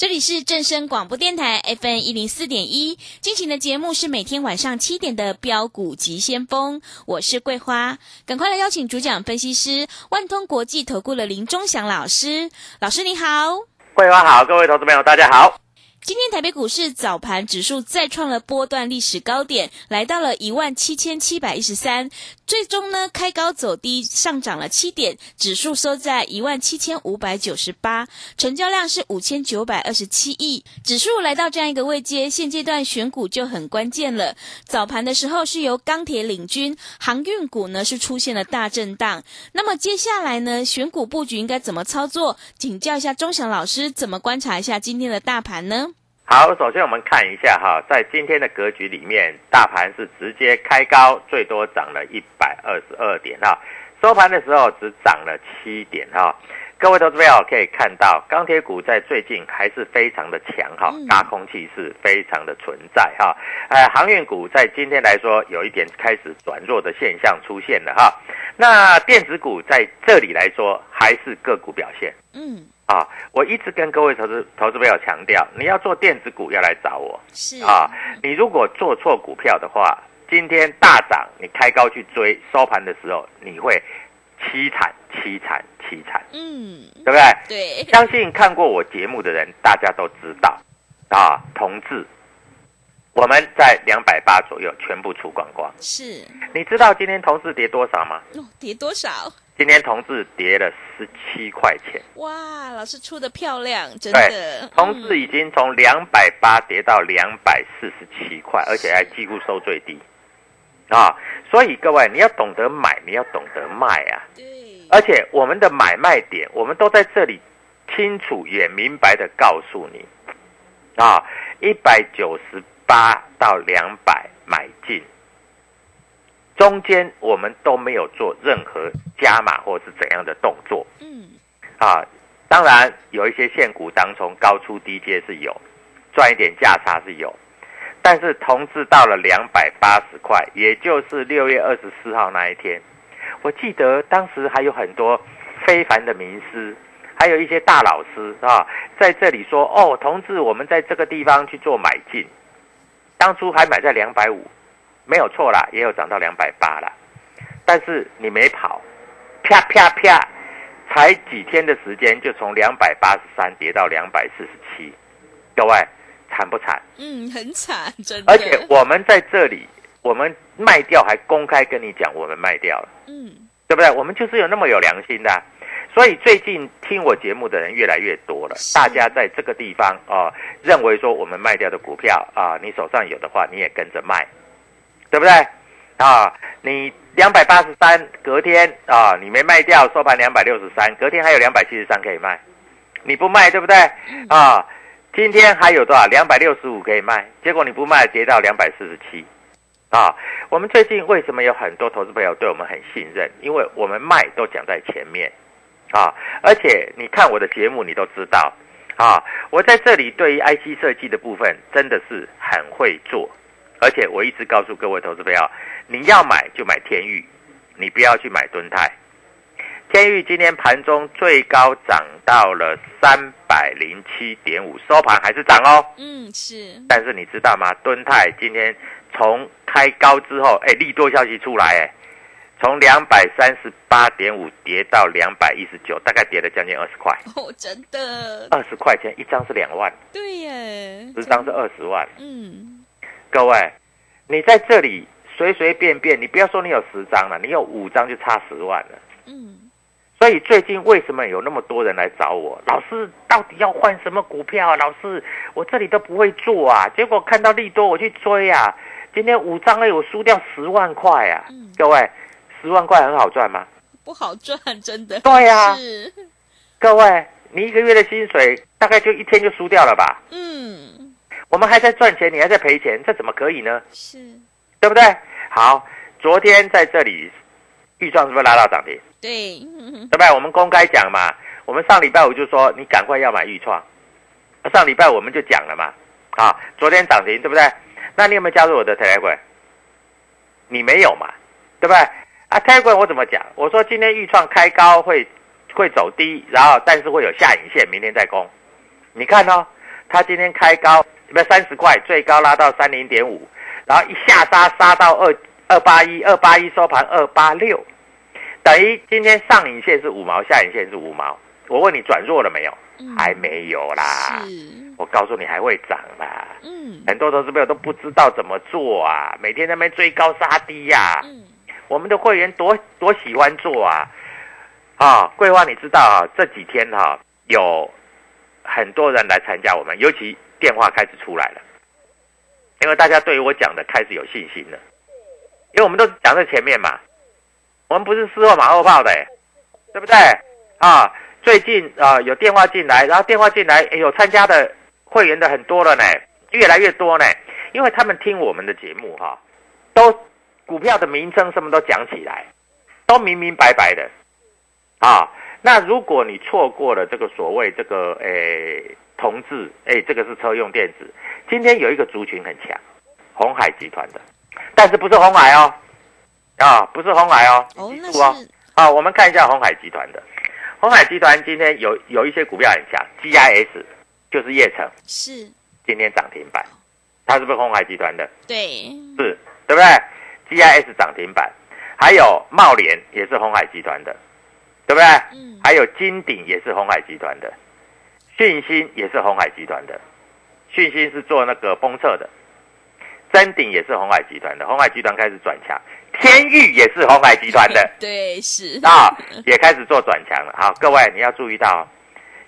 这里是正声广播电台 FM 一零四点一，进行的节目是每天晚上七点的标股急先锋，我是桂花，赶快来邀请主讲分析师万通国际投顾的林忠祥老师，老师你好，桂花好，各位投资朋友大家好。今天台北股市早盘指数再创了波段历史高点，来到了一万七千七百一十三，最终呢开高走低，上涨了七点，指数收在一万七千五百九十八，成交量是五千九百二十七亿，指数来到这样一个位阶，现阶段选股就很关键了。早盘的时候是由钢铁领军，航运股呢是出现了大震荡。那么接下来呢，选股布局应该怎么操作？请教一下钟祥老师，怎么观察一下今天的大盘呢？好，首先我们看一下哈，在今天的格局里面，大盘是直接开高，最多涨了一百二十二点哈，收盘的时候只涨了七点哈。各位投资朋友可以看到，钢铁股在最近还是非常的强哈，大空气是非常的存在哈。呃，航运股在今天来说有一点开始转弱的现象出现了哈。那电子股在这里来说还是个股表现，嗯。啊，我一直跟各位投资投资朋友强调，你要做电子股要来找我。是啊，你如果做错股票的话，今天大涨，你开高去追，收盘的时候你会凄惨凄惨凄惨。嗯，对不对？对，相信看过我节目的人，大家都知道啊，同志，我们在两百八左右全部出光光。是你知道今天同志跌多少吗？哦，跌多少？今天同志跌了十七块钱。哇，老师出的漂亮，真的。，同志已经从两百八跌到两百四十七块，而且还几乎收最低啊！所以各位，你要懂得买，你要懂得卖啊！对，而且我们的买卖点，我们都在这里清楚也明白的告诉你啊，一百九十八到两百买进，中间我们都没有做任何加码或是怎样的动作。嗯，啊，当然有一些现股当中高出低接是有，赚一点价差是有，但是同志到了两百八十块，也就是六月二十四号那一天，我记得当时还有很多非凡的名师，还有一些大老师啊，在这里说哦，同志，我们在这个地方去做买进，当初还买在两百五，没有错啦，也有涨到两百八啦，但是你没跑，啪啪啪。才几天的时间，就从两百八十三跌到两百四十七，各位惨不惨？嗯，很惨，真的。而且我们在这里，我们卖掉还公开跟你讲，我们卖掉了，嗯，对不对？我们就是有那么有良心的啊、所以最近听我节目的人越来越多了，大家在这个地方啊、认为说我们卖掉的股票啊、你手上有的话，你也跟着卖，对不对？啊，你两百八十三，隔天啊，你没卖掉，收盘两百六十三，隔天还有两百七十三可以卖，你不卖，对不对？啊，今天还有多少？两百六十五可以卖，结果你不卖，跌到两百四十七，啊，我们最近为什么有很多投资朋友对我们很信任？因为我们卖都讲在前面，啊，而且你看我的节目，你都知道，啊，我在这里对于 IC 设计的部分真的是很会做，而且我一直告诉各位投资朋友，你要买就买天域，你不要去买敦泰。天域今天盘中最高涨到了三百零七点五，收盘还是涨哦。嗯，是。但是你知道吗？敦泰今天从开高之后，哎，利多消息出来，哎，从两百三十八点五跌到两百一十九，大概跌了将近二十块。哦，真的。二十块钱一张是两万。对耶。十张是二十万。嗯。各位，你在这里随随便便，你不要说你有十张了，你有五张就差十万了。嗯。所以最近为什么有那么多人来找我？老师到底要换什么股票啊？老师，我这里都不会做啊。结果看到利多我去追啊。今天五张哎，我输掉十万块啊。各位，十万块很好赚吗？不好赚，真的。对呀。是。各位，你一个月的薪水大概就一天就输掉了吧？嗯。我们还在赚钱，你还在赔钱，这怎么可以呢？是。对不对？好，昨天在这里。预算是不是拉到涨停？对，对不对？我们公开讲嘛。我们上礼拜五就说你赶快要买预创，上礼拜我们就讲了嘛。啊，昨天涨停，对不对？那你有没有加入我的 Telegram？你没有嘛？对不对？啊，Telegram 我怎么讲？我说今天预创开高会会走低，然后但是会有下影线，明天再攻。你看哦，它今天开高不三十块，最高拉到三零点五，然后一下杀杀到二。二八一二八一收盘二八六，等于今天上影线是五毛，下影线是五毛。我问你转弱了没有？还没有啦。我告诉你还会涨啦。嗯，很多投资朋友都不知道怎么做啊，每天在那边追高杀低呀。嗯，我们的会员多多喜欢做啊。啊，桂花，你知道啊？这几天哈有很多人来参加我们，尤其电话开始出来了，因为大家对于我讲的开始有信心了。因为我们都讲在前面嘛，我们不是事后马后炮的，对不对？啊，最近啊有电话进来，然后电话进来有参加的会员的很多了呢，越来越多呢。因为他们听我们的节目哈，都股票的名称什么都讲起来，都明明白白的啊。那如果你错过了这个所谓这个诶同志哎，这个是车用电子，今天有一个族群很强，红海集团的。但是不是红海哦，啊，不是红海哦，记住哦，啊，我们看一下红海集团的，红海集团今天有有一些股票很强，GIS 就是叶城，是。今天涨停板，它是不是红海集团的？对，是，对不对？GIS 涨停板，还有茂联也是红海集团的，对不对？嗯，还有金鼎也是红海集团的，讯芯也是红海集团的，讯芯是做那个封测的。真鼎也是红海集团的，红海集团开始转强，天域也是红海集团的，对，是啊，也开始做转强了。好，各位你要注意到，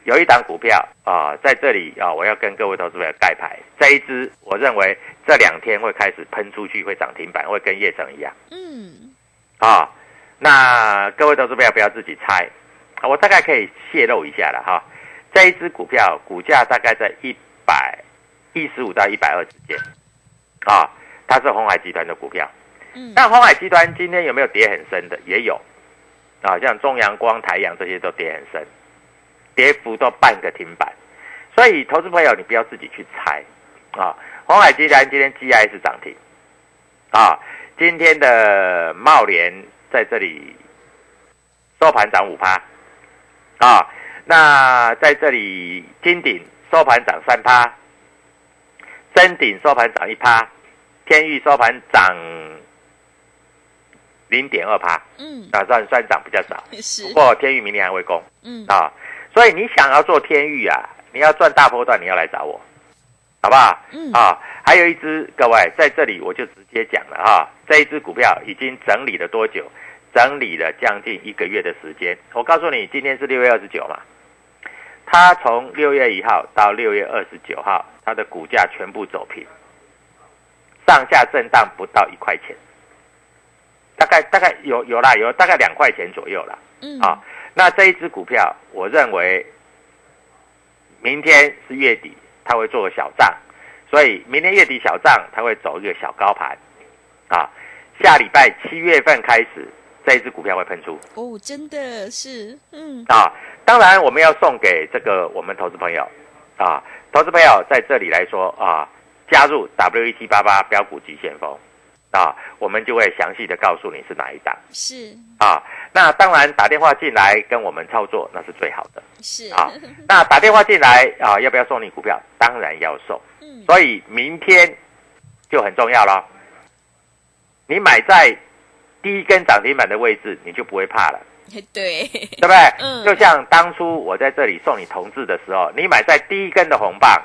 有一档股票啊，在这里啊，我要跟各位投资者盖牌，这一支我认为这两天会开始喷出去，会涨停板，会跟叶城一样。嗯，啊，那各位投资者不要自己猜，我大概可以泄露一下了哈。这一只股票股价大概在一百一十五到一百二之间。啊，它是红海集团的股票，嗯，但红海集团今天有没有跌很深的？也有，啊，像中阳光、台阳这些都跌很深，跌幅都半个停板，所以投资朋友你不要自己去猜，啊，红海集团今天 G I 是涨停，啊，今天的茂联在这里收盘涨五趴，啊，那在这里金鼎收盘涨三趴。真鼎收盘涨一趴，天域收盘涨零点二趴，嗯，啊算算涨比较少，是。不过天域明年还会攻，嗯啊，所以你想要做天域啊，你要赚大波段，你要来找我，好不好？嗯啊，还有一只，各位在这里我就直接讲了哈，这一只股票已经整理了多久？整理了将近一个月的时间。我告诉你，今天是六月二十九嘛。它从六月一号到六月二十九号，它的股价全部走平，上下震荡不到一块钱，大概大概有有啦，有大概两块钱左右啦。嗯，啊，那这一只股票，我认为明天是月底，它会做个小涨，所以明天月底小涨，它会走一个小高盘，啊，下礼拜七月份开始，这一只股票会喷出哦，真的是，嗯，啊。当然，我们要送给这个我们投资朋友啊，投资朋友在这里来说啊，加入 W E 七八八标股急先锋啊，我们就会详细的告诉你是哪一档是啊。那当然打电话进来跟我们操作那是最好的是啊。那打电话进来啊，要不要送你股票？当然要送。嗯，所以明天就很重要了。你买在第一根涨停板的位置，你就不会怕了，对，对不对？嗯就像当初我在这里送你同志的时候，你买在第一根的红棒，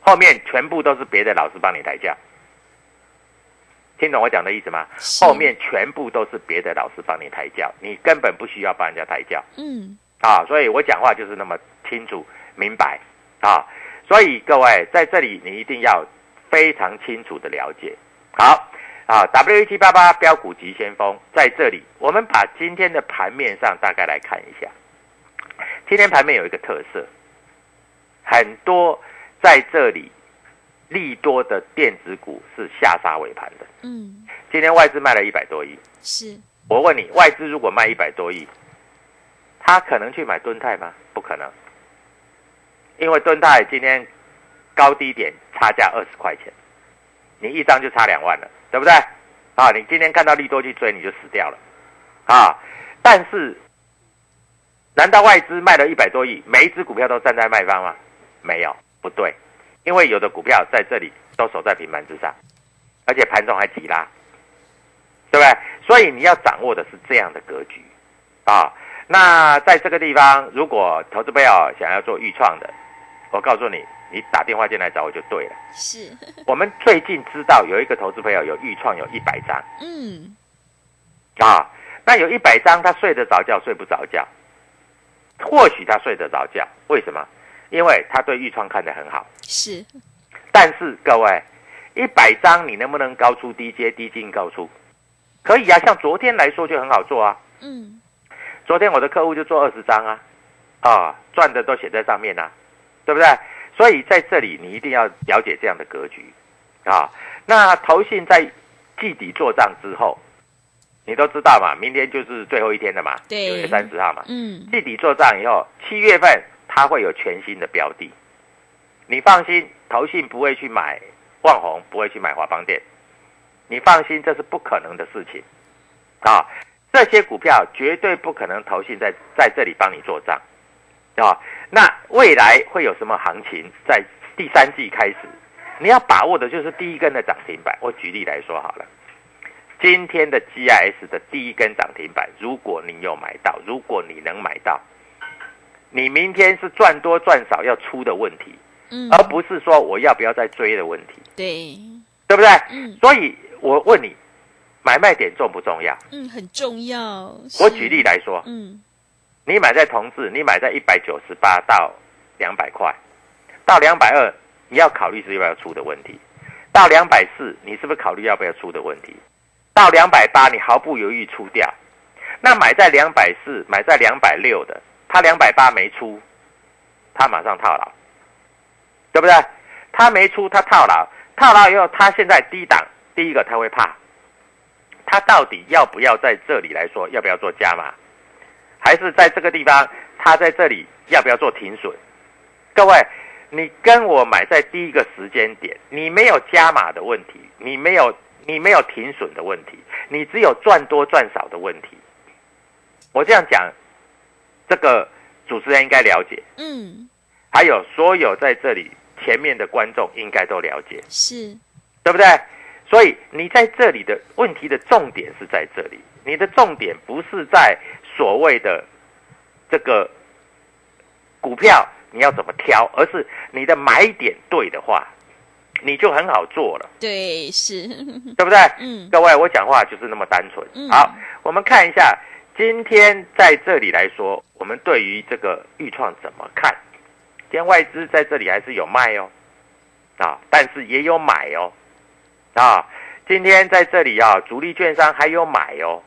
后面全部都是别的老师帮你抬轿。听懂我讲的意思吗？后面全部都是别的老师帮你抬轿，你根本不需要帮人家抬轿。嗯，啊，所以我讲话就是那么清楚明白啊。所以各位在这里，你一定要非常清楚的了解。好啊，W 一七八八标股急先锋在这里，我们把今天的盘面上大概来看一下。今天盘面有一个特色，很多在这里利多的电子股是下杀尾盘的。嗯，今天外资卖了一百多亿，是，我问你，外资如果卖一百多亿，他可能去买敦泰吗？不可能，因为敦泰今天高低点差价二十块钱，你一张就差两万了，对不对？啊，你今天看到利多去追，你就死掉了，啊！但是，难道外资卖了一百多亿，每一只股票都站在卖方吗？没有，不对，因为有的股票在这里都守在平盘之上，而且盘中还急拉，对不对？所以你要掌握的是这样的格局啊。那在这个地方，如果投资朋友想要做预创的，我告诉你，你打电话进来找我就对了。是，我们最近知道有一个投资朋友有预创有一百张嗯，啊，那有一百张他睡得着觉睡不着觉，或许他睡得着觉，为什么？因为他对预创看得很好。是，但是各位，一百张你能不能高出低接低进高出？可以啊，像昨天来说就很好做啊。嗯，昨天我的客户就做二十张啊，啊，赚的都写在上面啊，对不对？所以在这里你一定要了解这样的格局啊。那投信在季底做账之后，你都知道嘛，明天就是最后一天了嘛，对九月三十号嘛。嗯，季底做账以后，七月份它会有全新的标的，你放心，投信不会去买旺宏，不会去买华邦店，你放心，这是不可能的事情啊！这些股票绝对不可能投信在在这里帮你做账啊！那未来会有什么行情？在第三季开始，你要把握的就是第一根的涨停板。我举例来说好了。今天的 GIS 的第一根涨停板，如果你有买到，如果你能买到，你明天是赚多赚少要出的问题，嗯，而不是说我要不要再追的问题，对，对不对？嗯所以我问你，买卖点重不重要？嗯，很重要。我举例，来说，嗯，你买在同志，你买在一百九十八到两百块，到两百二，你要考虑是要不要出的问题；到两百四，你是不是考虑要不要出的问题？到两百八，你毫不犹豫出掉。那买在两百四，买在两百六的，他两百八没出，他马上套牢，对不对？他没出，他套牢，套牢以后，他现在低档，第一个他会怕，他到底要不要在这里来说，要不要做加码？还是在这个地方，他在这里要不要做停损？各位，你跟我买在第一个时间点，你没有加码的问题，你没有你没有停损的问题，你只有赚多赚少的问题。我这样讲，这个主持人应该了解，嗯，还有所有在这里前面的观众应该都了解，是，对不对？所以你在这里的问题的重点是在这里，你的重点不是在所谓的这个股票你要怎么挑，而是你的买点对的话，你就很好做了，对，是，对不对？嗯，各位，我讲话就是那么单纯。嗯好，我们看一下今天在这里来说，我们对于这个预创怎么看？今天外资在这里还是有卖哦，啊，但是也有买哦，啊，今天在这里啊，主力券商还有买哦，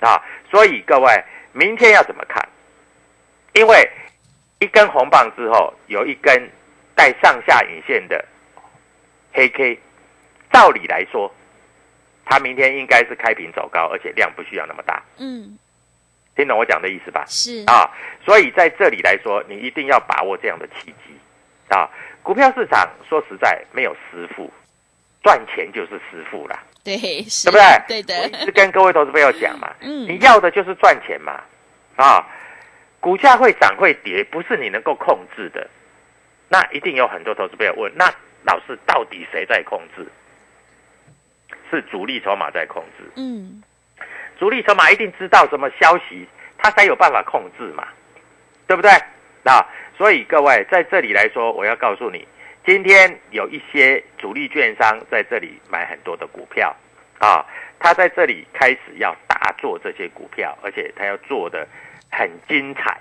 啊，所以各位明天要怎么看？因为一根红棒之后，有一根带上下影线的黑 K，照理来说，它明天应该是开平走高，而且量不需要那么大。嗯，听懂我讲的意思吧？是啊，所以在这里来说，你一定要把握这样的契机啊。股票市场说实在没有师傅，赚钱就是师傅啦，对，是对不对？对我一直，跟各位投资朋友讲嘛，嗯你要的就是赚钱嘛，啊，股价会涨会跌，不是你能够控制的。那一定有很多投资朋友问，那老师到底谁在控制？是主力筹码在控制。嗯，主力筹码一定知道什么消息，他才有办法控制嘛，对不对？那所以各位在这里来说，我要告诉你，今天有一些主力券商在这里买很多的股票啊，他在这里开始要大做这些股票，而且他要做的很精彩。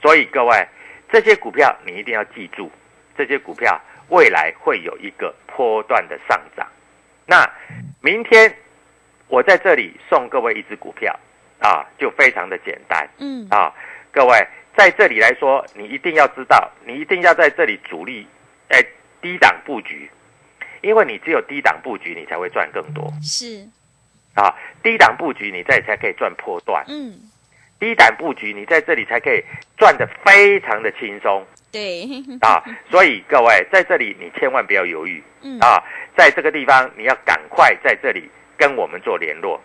所以各位，这些股票你一定要记住，这些股票未来会有一个波段的上涨。那明天我在这里送各位一只股票啊，就非常的简单嗯，啊。各位在这里来说，你一定要知道，你一定要在这里主力哎低档布局，因为你只有低档布局，你才会赚更多是，啊。低档布局，你在才可以赚破段；嗯，低档布局，你在这里才可以赚的非常的轻松对，啊。所以各位在这里，你千万不要犹豫。嗯，啊，在这个地方你要赶快在这里跟我们做联络。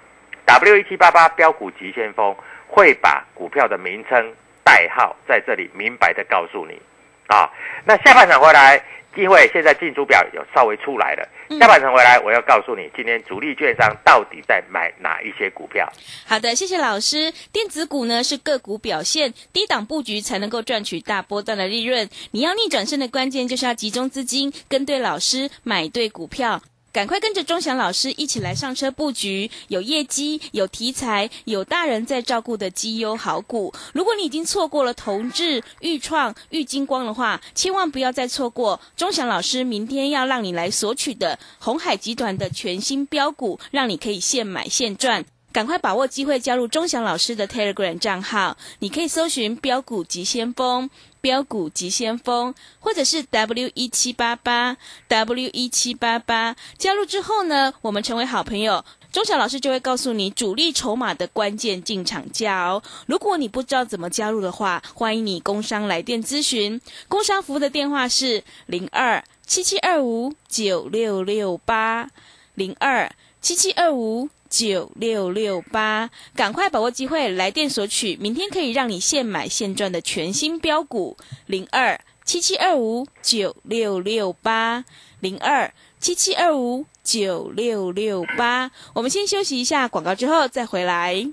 W 一七八八标股急先锋会把股票的名称、代号在这里明白的告诉你。啊，那下半场回来，机会现在进出表有稍微出来了。嗯下半场回来，我要告诉你，今天主力券商到底在买哪一些股票。好的，谢谢老师。电子股呢是个股表现，低档布局才能够赚取大波段的利润。你要逆转胜的关键就是要集中资金，跟对老师，买对股票。赶快跟着钟祥老师一起来上车布局，有业绩、有题材、有大人在照顾的绩优好股。如果你已经错过了同志、豫创、豫金光的话，千万不要再错过钟祥老师明天要让你来索取的红海集团的全新标股，让你可以现买现赚。赶快把握机会加入钟祥老师的 Telegram 账号，你可以搜寻“标股急先锋”、“标股急先锋”，或者是 W 一七八八 W 一七八八。加入之后呢，我们成为好朋友。钟祥老师就会告诉你主力筹码的关键进场价哦。如果你不知道怎么加入的话，欢迎你工商来电咨询。工商服务的电话是零二七七二五九六六八零二七七二五九六六八，赶快把握机会来电索取，明天可以让你现买现赚的全新标股零二七七二五九六六八零二七七二五九六六八。我们先休息一下广告，之后再回来。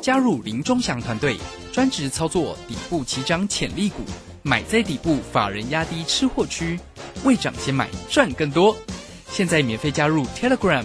加入林中祥团队，专职操作底部起涨潜力股，买在底部，法人压低吃货区，未涨先买赚更多。现在免费加入 Telegram，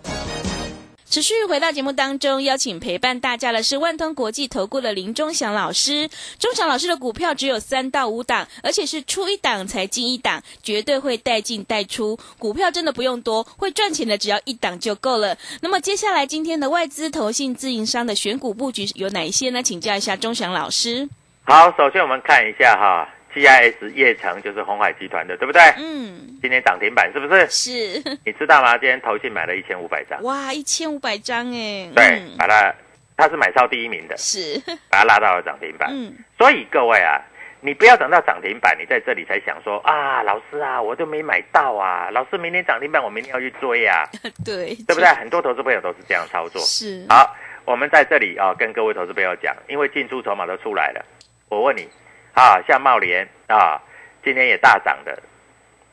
持续回到节目当中，邀请陪伴大家的是万通国际投顾的林忠祥老师。忠祥老师的股票只有三到五档，而且是出一档才进一档，绝对会带进带出。股票真的不用多，会赚钱的只要一档就够了。那么接下来今天的外资、投信、自营商的选股布局有哪一些呢？请教一下忠祥老师。好，首先我们看一下哈，GIS 叶城就是红海集团的，对不对？嗯，今天涨停板是不是？是 你知道吗？今天投信买了一千五百张，哇，一千五百张哎，对，嗯把它，它是买超第一名的，是，把它拉到了涨停板。嗯，所以各位啊，你不要等到涨停板，你在这里才想说啊，老师啊，我都没买到啊，老师明天涨停板，我明天要去追啊，对，对不对？很多投资朋友都是这样操作。是，好，我们在这里啊，跟各位投资朋友讲，因为进出筹码都出来了，我问你啊，像茂联啊，今天也大涨的，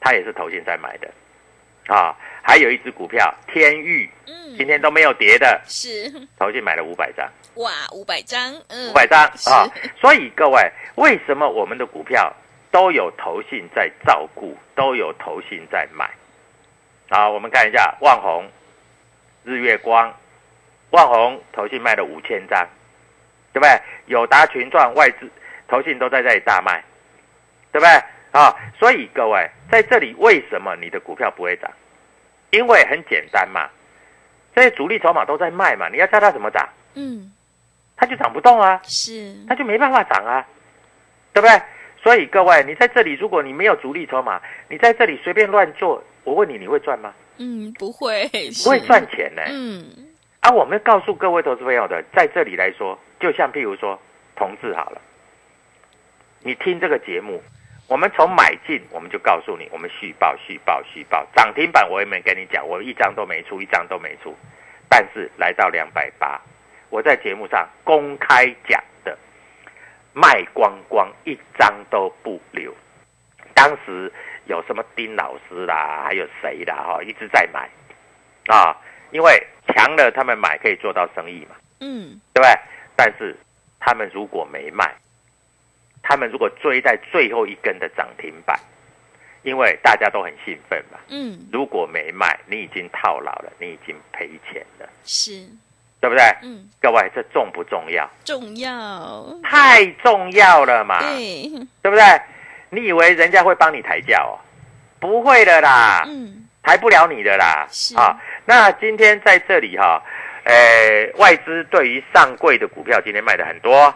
它也是投信在买的啊，还有一只股票天域，嗯，今天都没有跌的，是，投信买了五百张。哇，五百张，嗯，五百张啊。所以各位，为什么我们的股票都有投信在照顾，都有投信在买？好，我们看一下万红、日月光，万红投信卖了五千张，对不对？友达群创外资投信都在这里大卖，对不对？啊，所以各位在这里为什么你的股票不会涨？因为很简单嘛，这些主力筹码都在卖嘛，你要叫它怎么涨？嗯，它就涨不动啊，是，它就没办法涨啊，对不对？所以各位，你在这里，如果你没有主力筹码，你在这里随便乱做，我问你，你会赚吗？嗯，不会，不会是赚钱呢、嗯，啊，我们告诉各位投资朋友的，在这里来说，就像譬如说同志好了，你听这个节目，我们从买进，我们就告诉你，我们续报、续报、续报，涨停板我也没跟你讲，我一张都没出，一张都没出，但是来到两百八，我在节目上公开讲的，卖光光，一张都不留。当时有什么丁老师啦，还有谁啦，哈，一直在买啊，因为强了他们买可以做到生意嘛，嗯，对不对？但是他们如果没卖，他们如果追在最后一根的涨停板，因为大家都很兴奋嘛，嗯，如果没卖，你已经套牢了，你已经赔钱了，是，对不对？嗯，各位，这重不重要？重要，太重要了嘛，对，对不对？你以为人家会帮你抬轿哦？不会的啦，嗯，抬不了你的啦。是。啊，那今天在这里哈、呃，外资对于上柜的股票今天卖的很多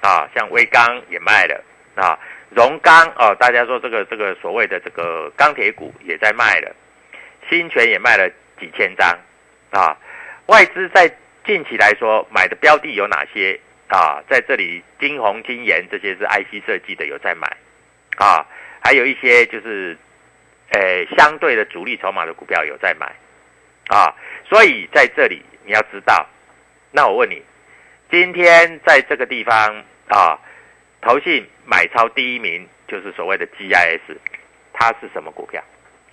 啊，像威钢也卖了啊，荣钢哦，大家说这个这个所谓的这个钢铁股也在卖了，新泉也卖了几千张啊，外资在近期来说买的标的有哪些啊？在这里金红、金研这些是 IC 设计的有在买啊，还有一些就是。呃，相对的主力筹码的股票有在买，啊，所以在这里你要知道，那我问你，今天在这个地方啊，投信买超第一名就是所谓的 GIS，它是什么股票？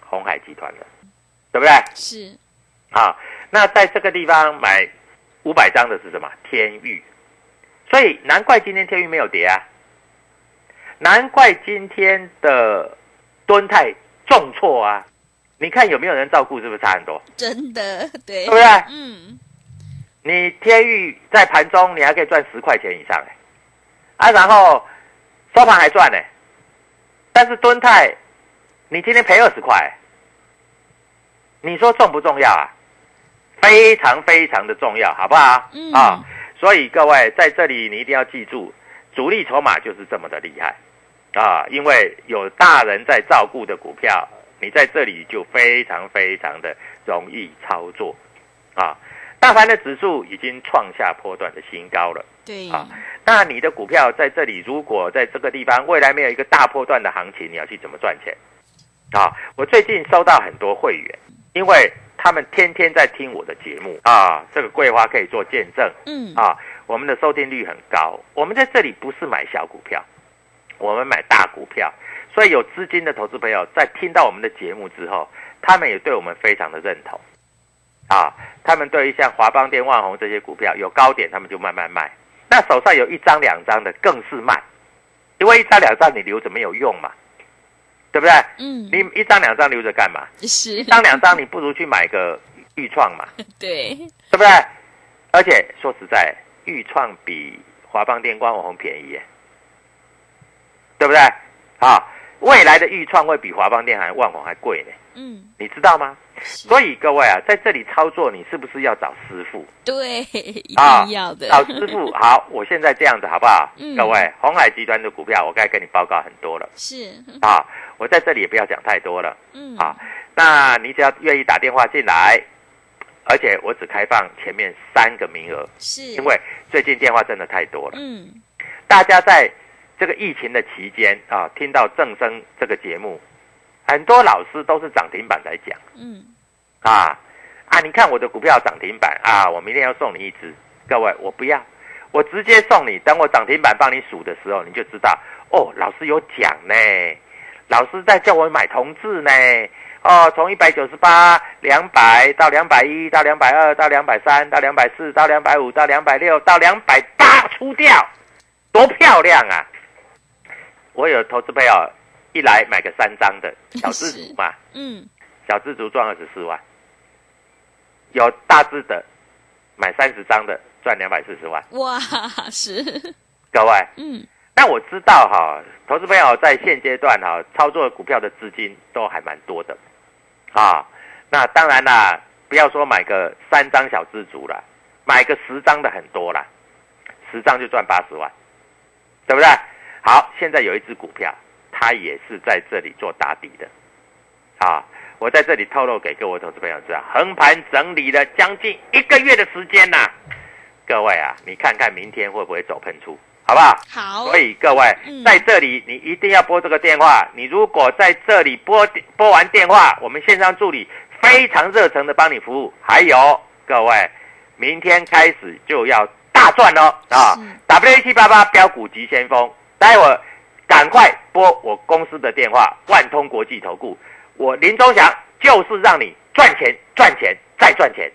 红海集团的，对不对？是，啊，那在这个地方买五百张的是什么？天域，所以难怪今天天域没有跌啊，难怪今天的敦泰重挫啊！你看有没有人照顾？是不是差很多？真的，对，对不对？嗯，你天域在盘中你还可以赚十块钱以上哎，啊，然后收盘还赚呢，但是敦泰你今天赔二十块，你说重不重要啊？非常非常的重要，好不好？嗯啊，所以各位在这里你一定要记住，主力筹码就是这么的厉害啊，因为有大人在照顾的股票，你在这里就非常非常的容易操作啊。大盘的指数已经创下波段的新高了。对，啊那你的股票在这里，如果在这个地方未来没有一个大波段的行情，你要去怎么赚钱？啊，我最近收到很多会员，因为他们天天在听我的节目啊，这个桂花可以做见证嗯，啊，我们的收听率很高。我们在这里不是买小股票，我们买大股票，所以有资金的投资朋友在听到我们的节目之后，他们也对我们非常的认同啊，他们对于像华邦电、万宏这些股票有高点，他们就慢慢卖。那手上有一张两张的更是卖，因为一张两张你留着没有用嘛，对不对？嗯，你一张两张留着干嘛？是一，张两张你不如去买个豫创嘛，对，对不对？而且说实在，豫创比华邦电、光网红便宜耶，对不对？啊，未来的预创会比华邦电还万宏还贵呢，嗯，你知道吗？所以各位啊，在这里操作，你是不是要找师傅？对，一啊定要的，找师傅。好，我现在这样子好不好？嗯各位，红海集团的股票，我该跟你报告很多了是，啊。我在这里也不要讲太多了嗯，啊。那你只要愿意打电话进来，而且我只开放前面三个名额，是，因为最近电话真的太多了。嗯，大家在这个疫情的期间啊，听到正声这个节目，很多老师都是涨停板在讲嗯，啊啊！你看我的股票涨停板啊，我明天要送你一只，各位我不要，我直接送你。等我涨停板帮你数的时候，你就知道哦，老师有讲呢，老师在叫我买同志呢。哦，从一百九十八、两百到两百一，到两百二，到两百三，到两百四，到两百五，到两百六，到两百八出掉，多漂亮啊！我有投资朋友一来买个三张的 小资族嘛，嗯，小资族赚二十四万，有大资的买三十张的赚两百四十万。哇，是，各位，嗯，但我知道哈，投资朋友在现阶段哈操作股票的资金都还蛮多的，啊，那当然啦，不要说买个三张小资族了，买个十张的很多啦，十张就赚八十万，对不对？好，现在有一只股票，它也是在这里做打底的，啊，我在这里透露给各位投资朋友知道，横盘整理了将近一个月的时间呐，各位啊，你看看明天会不会走喷出？好不好？好。所以各位在这里，你一定要拨这个电话。你如果在这里拨拨完电话，我们线上助理非常热诚的帮你服务。还有各位，明天开始就要大赚喽啊！W 七八八标股急先锋，待会赶快拨我公司的电话，万通国际投顾，我林忠祥就是让你赚钱、赚钱再赚钱。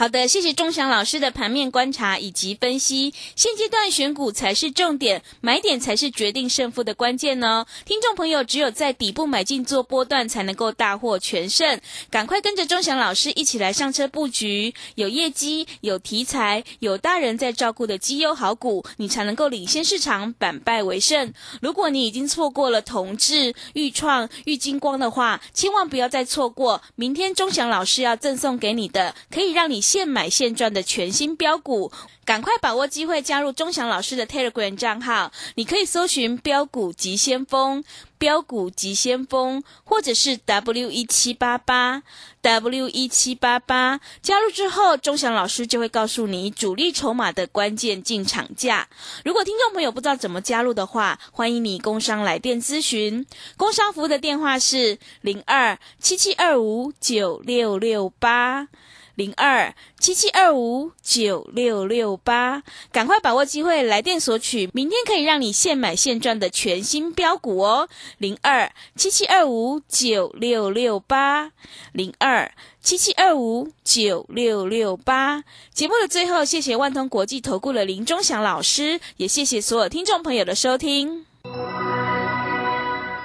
好的，谢谢钟祥老师的盘面观察以及分析。现阶段选股才是重点，买点才是决定胜负的关键哦。听众朋友，只有在底部买进做波段，才能够大获全胜。赶快跟着钟祥老师一起来上车布局，有业绩、有题材、有大人在照顾的绩优好股，你才能够领先市场，反败为胜。如果你已经错过了同志、豫创、玉金光的话，千万不要再错过。明天钟祥老师要赠送给你的，可以让你。现买现赚的全新标股，赶快把握机会加入钟祥老师的 Telegram 账号。你可以搜寻“标股急先锋”、“标股急先锋”，或者是 W 一七八八 W 一七八八。加入之后，钟祥老师就会告诉你主力筹码的关键进场价。如果听众朋友不知道怎么加入的话，欢迎你工商来电咨询。工商服务的电话是零二七七二五九六六八。零二七七二五九六六八，赶快把握机会来电索取，明天可以让你现买现赚的全新标股哦！零二七七二五九六六八，零二七七二五九六六八。节目的最后，谢谢万通国际投顾的林忠祥老师，也谢谢所有听众朋友的收听。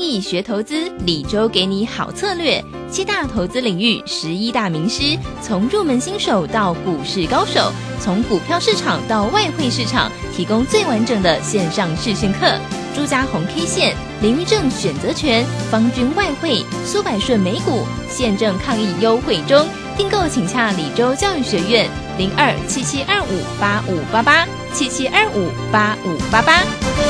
易学投资，李周给你好策略，七大投资领域，十一大名师，从入门新手到股市高手，从股票市场到外汇市场，提供最完整的线上视讯课。朱家红 K 线、林玉正选择权、方军外汇、苏百顺美股现正抗疫优惠中，订购请洽李州教育学院零二七七二五八五八八七七二五八五八八。